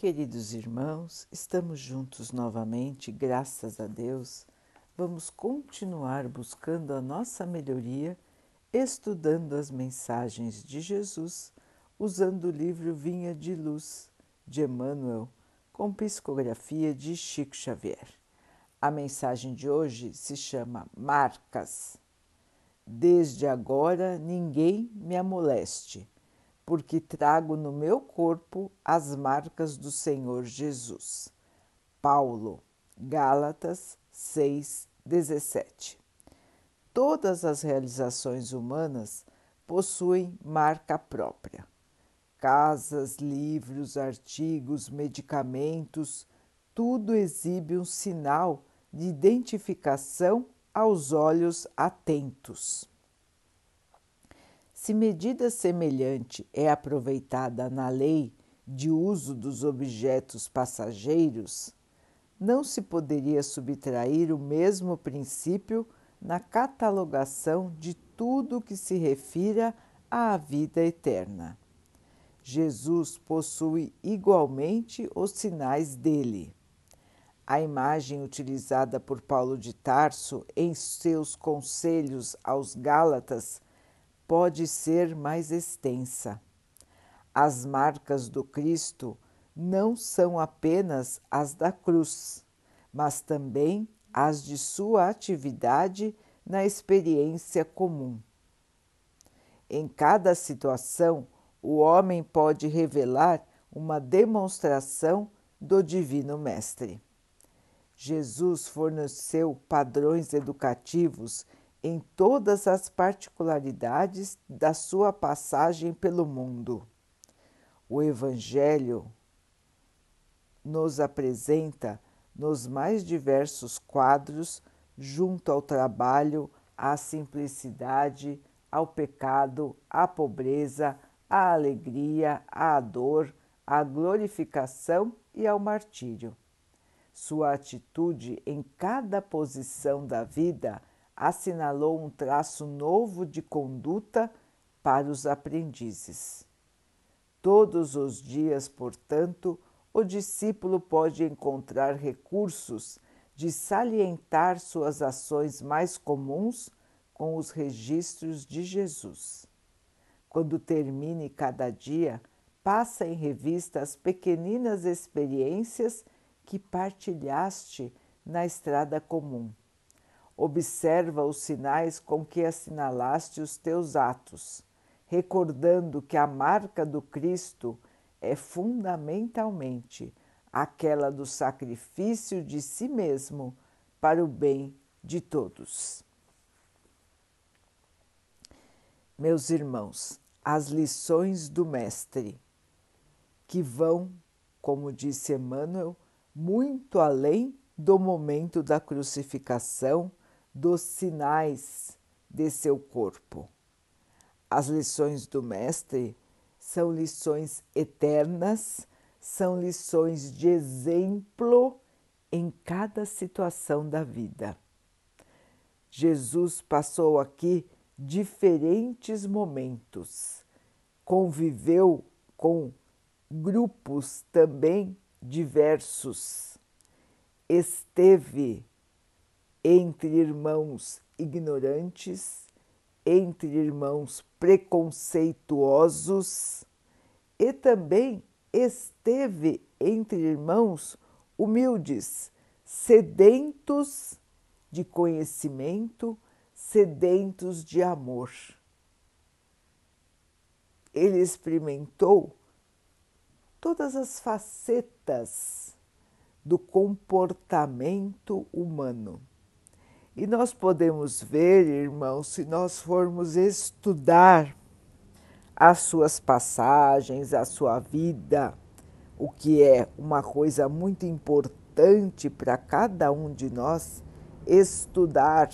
Queridos irmãos, estamos juntos novamente, graças a Deus. Vamos continuar buscando a nossa melhoria, estudando as mensagens de Jesus, usando o livro Vinha de Luz de Emmanuel, com psicografia de Chico Xavier. A mensagem de hoje se chama Marcas. Desde agora ninguém me amoleste porque trago no meu corpo as marcas do Senhor Jesus. Paulo, Gálatas 6:17. Todas as realizações humanas possuem marca própria. Casas, livros, artigos, medicamentos, tudo exibe um sinal de identificação aos olhos atentos. Se medida semelhante é aproveitada na lei de uso dos objetos passageiros, não se poderia subtrair o mesmo princípio na catalogação de tudo que se refira à vida eterna. Jesus possui igualmente os sinais dele. A imagem utilizada por Paulo de Tarso em seus conselhos aos Gálatas pode ser mais extensa. As marcas do Cristo não são apenas as da cruz, mas também as de sua atividade na experiência comum. Em cada situação, o homem pode revelar uma demonstração do Divino Mestre. Jesus forneceu padrões educativos em todas as particularidades da sua passagem pelo mundo. O Evangelho nos apresenta nos mais diversos quadros, junto ao trabalho, à simplicidade, ao pecado, à pobreza, à alegria, à dor, à glorificação e ao martírio. Sua atitude em cada posição da vida assinalou um traço novo de conduta para os aprendizes. Todos os dias, portanto, o discípulo pode encontrar recursos de salientar suas ações mais comuns com os registros de Jesus. Quando termine cada dia, passa em revista as pequeninas experiências que partilhaste na estrada comum Observa os sinais com que assinalaste os teus atos, recordando que a marca do Cristo é fundamentalmente aquela do sacrifício de si mesmo para o bem de todos. Meus irmãos, as lições do Mestre, que vão, como disse Emmanuel, muito além do momento da crucificação dos sinais de seu corpo. As lições do Mestre são lições eternas, são lições de exemplo em cada situação da vida. Jesus passou aqui diferentes momentos, conviveu com grupos também diversos, esteve entre irmãos ignorantes, entre irmãos preconceituosos e também esteve entre irmãos humildes, sedentos de conhecimento, sedentos de amor. Ele experimentou todas as facetas do comportamento humano. E nós podemos ver, irmãos, se nós formos estudar as suas passagens, a sua vida, o que é uma coisa muito importante para cada um de nós, estudar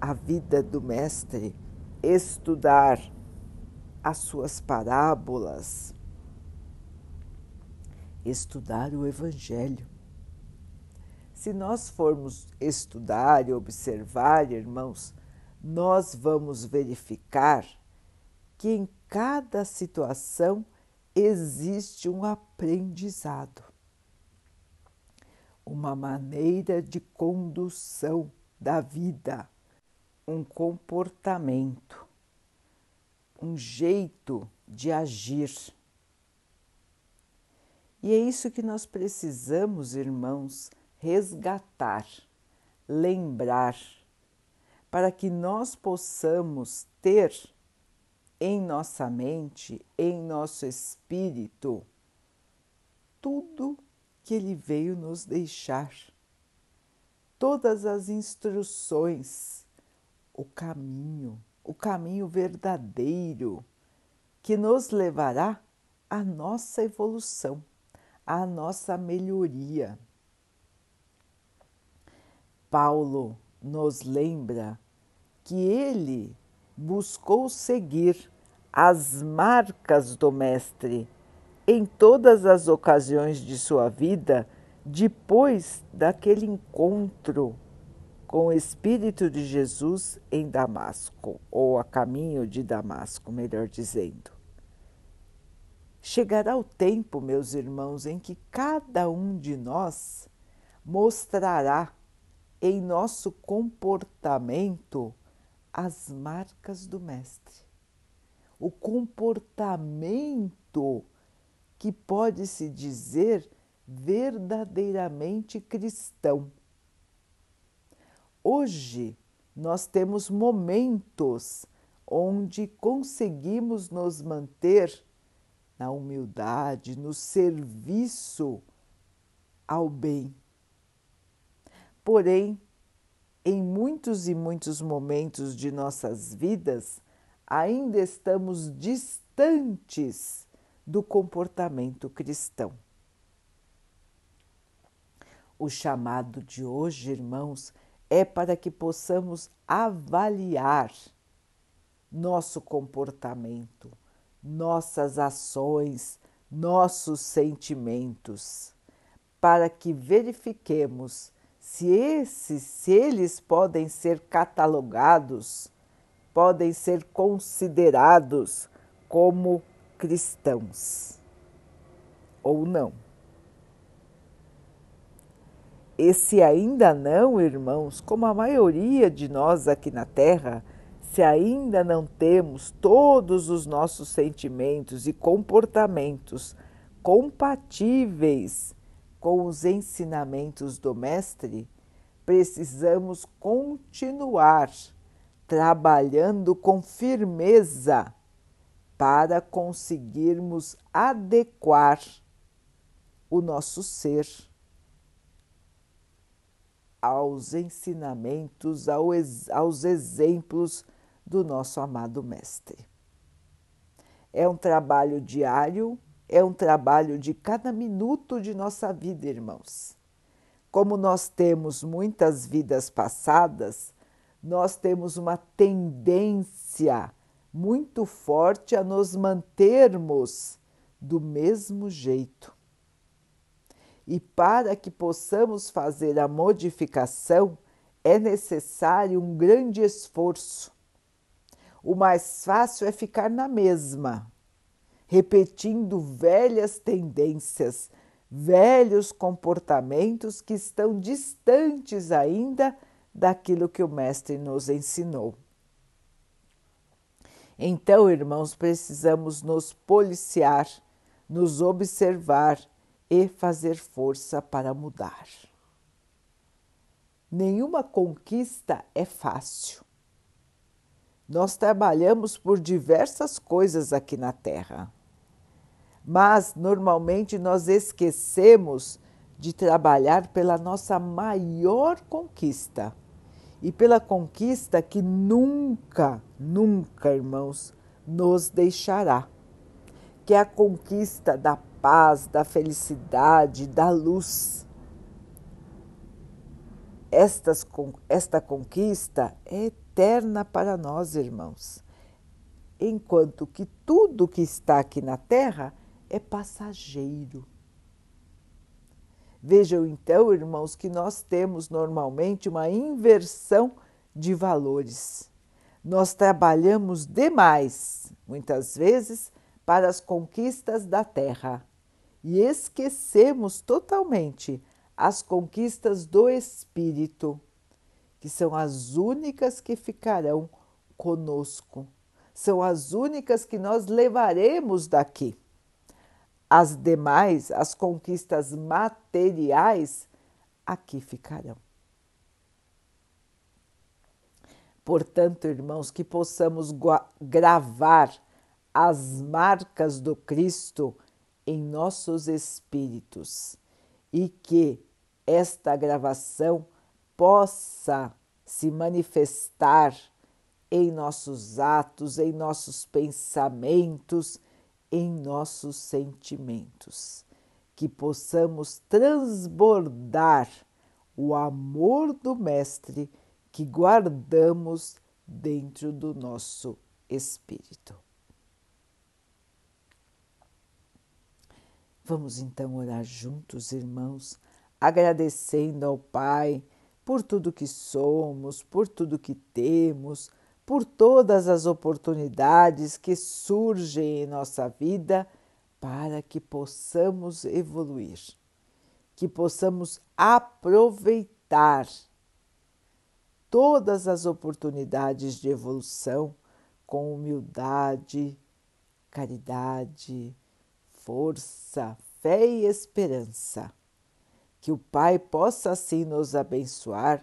a vida do Mestre, estudar as suas parábolas, estudar o Evangelho. Se nós formos estudar e observar, irmãos, nós vamos verificar que em cada situação existe um aprendizado, uma maneira de condução da vida, um comportamento, um jeito de agir. E é isso que nós precisamos, irmãos, resgatar, lembrar, para que nós possamos ter em nossa mente, em nosso espírito, tudo que Ele veio nos deixar, todas as instruções, o caminho, o caminho verdadeiro que nos levará à nossa evolução, à nossa melhoria. Paulo nos lembra que ele buscou seguir as marcas do Mestre em todas as ocasiões de sua vida depois daquele encontro com o Espírito de Jesus em Damasco, ou a caminho de Damasco, melhor dizendo. Chegará o tempo, meus irmãos, em que cada um de nós mostrará em nosso comportamento as marcas do Mestre. O comportamento que pode se dizer verdadeiramente cristão. Hoje nós temos momentos onde conseguimos nos manter na humildade, no serviço ao bem. Porém, em muitos e muitos momentos de nossas vidas, ainda estamos distantes do comportamento cristão. O chamado de hoje, irmãos, é para que possamos avaliar nosso comportamento, nossas ações, nossos sentimentos, para que verifiquemos se esses, se eles podem ser catalogados, podem ser considerados como cristãos ou não. E se ainda não, irmãos, como a maioria de nós aqui na Terra, se ainda não temos todos os nossos sentimentos e comportamentos compatíveis com os ensinamentos do Mestre, precisamos continuar trabalhando com firmeza para conseguirmos adequar o nosso ser aos ensinamentos, aos exemplos do nosso amado Mestre. É um trabalho diário é um trabalho de cada minuto de nossa vida, irmãos. Como nós temos muitas vidas passadas, nós temos uma tendência muito forte a nos mantermos do mesmo jeito. E para que possamos fazer a modificação, é necessário um grande esforço. O mais fácil é ficar na mesma, repetindo velhas tendências, velhos comportamentos que estão distantes ainda daquilo que o Mestre nos ensinou. Então, irmãos, precisamos nos policiar, nos observar e fazer força para mudar. Nenhuma conquista é fácil. Nós trabalhamos por diversas coisas aqui na Terra mas normalmente nós esquecemos de trabalhar pela nossa maior conquista. E pela conquista que nunca, nunca, irmãos, nos deixará, que é a conquista da paz, da felicidade, da luz. Estas, esta conquista é eterna para nós, irmãos, enquanto que tudo que está aqui na Terra é passageiro. Vejam então, irmãos, que nós temos normalmente uma inversão de valores. Nós trabalhamos demais, muitas vezes, para as conquistas da terra e esquecemos totalmente as conquistas do espírito, que são as únicas que ficarão conosco, são as únicas que nós levaremos daqui. As demais, as conquistas materiais, aqui ficarão. Portanto, irmãos, que possamos gravar as marcas do Cristo em nossos espíritos e que esta gravação possa se manifestar em nossos atos, em nossos pensamentos, em nossos sentimentos, que possamos transbordar o amor do Mestre que guardamos dentro do nosso espírito. Vamos então orar juntos, irmãos, agradecendo ao Pai por tudo que somos, por tudo que temos, por todas as oportunidades que surgem em nossa vida para que possamos evoluir, que possamos aproveitar todas as oportunidades de evolução com humildade, caridade, força, fé e esperança. Que o Pai possa assim nos abençoar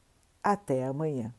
Até amanhã.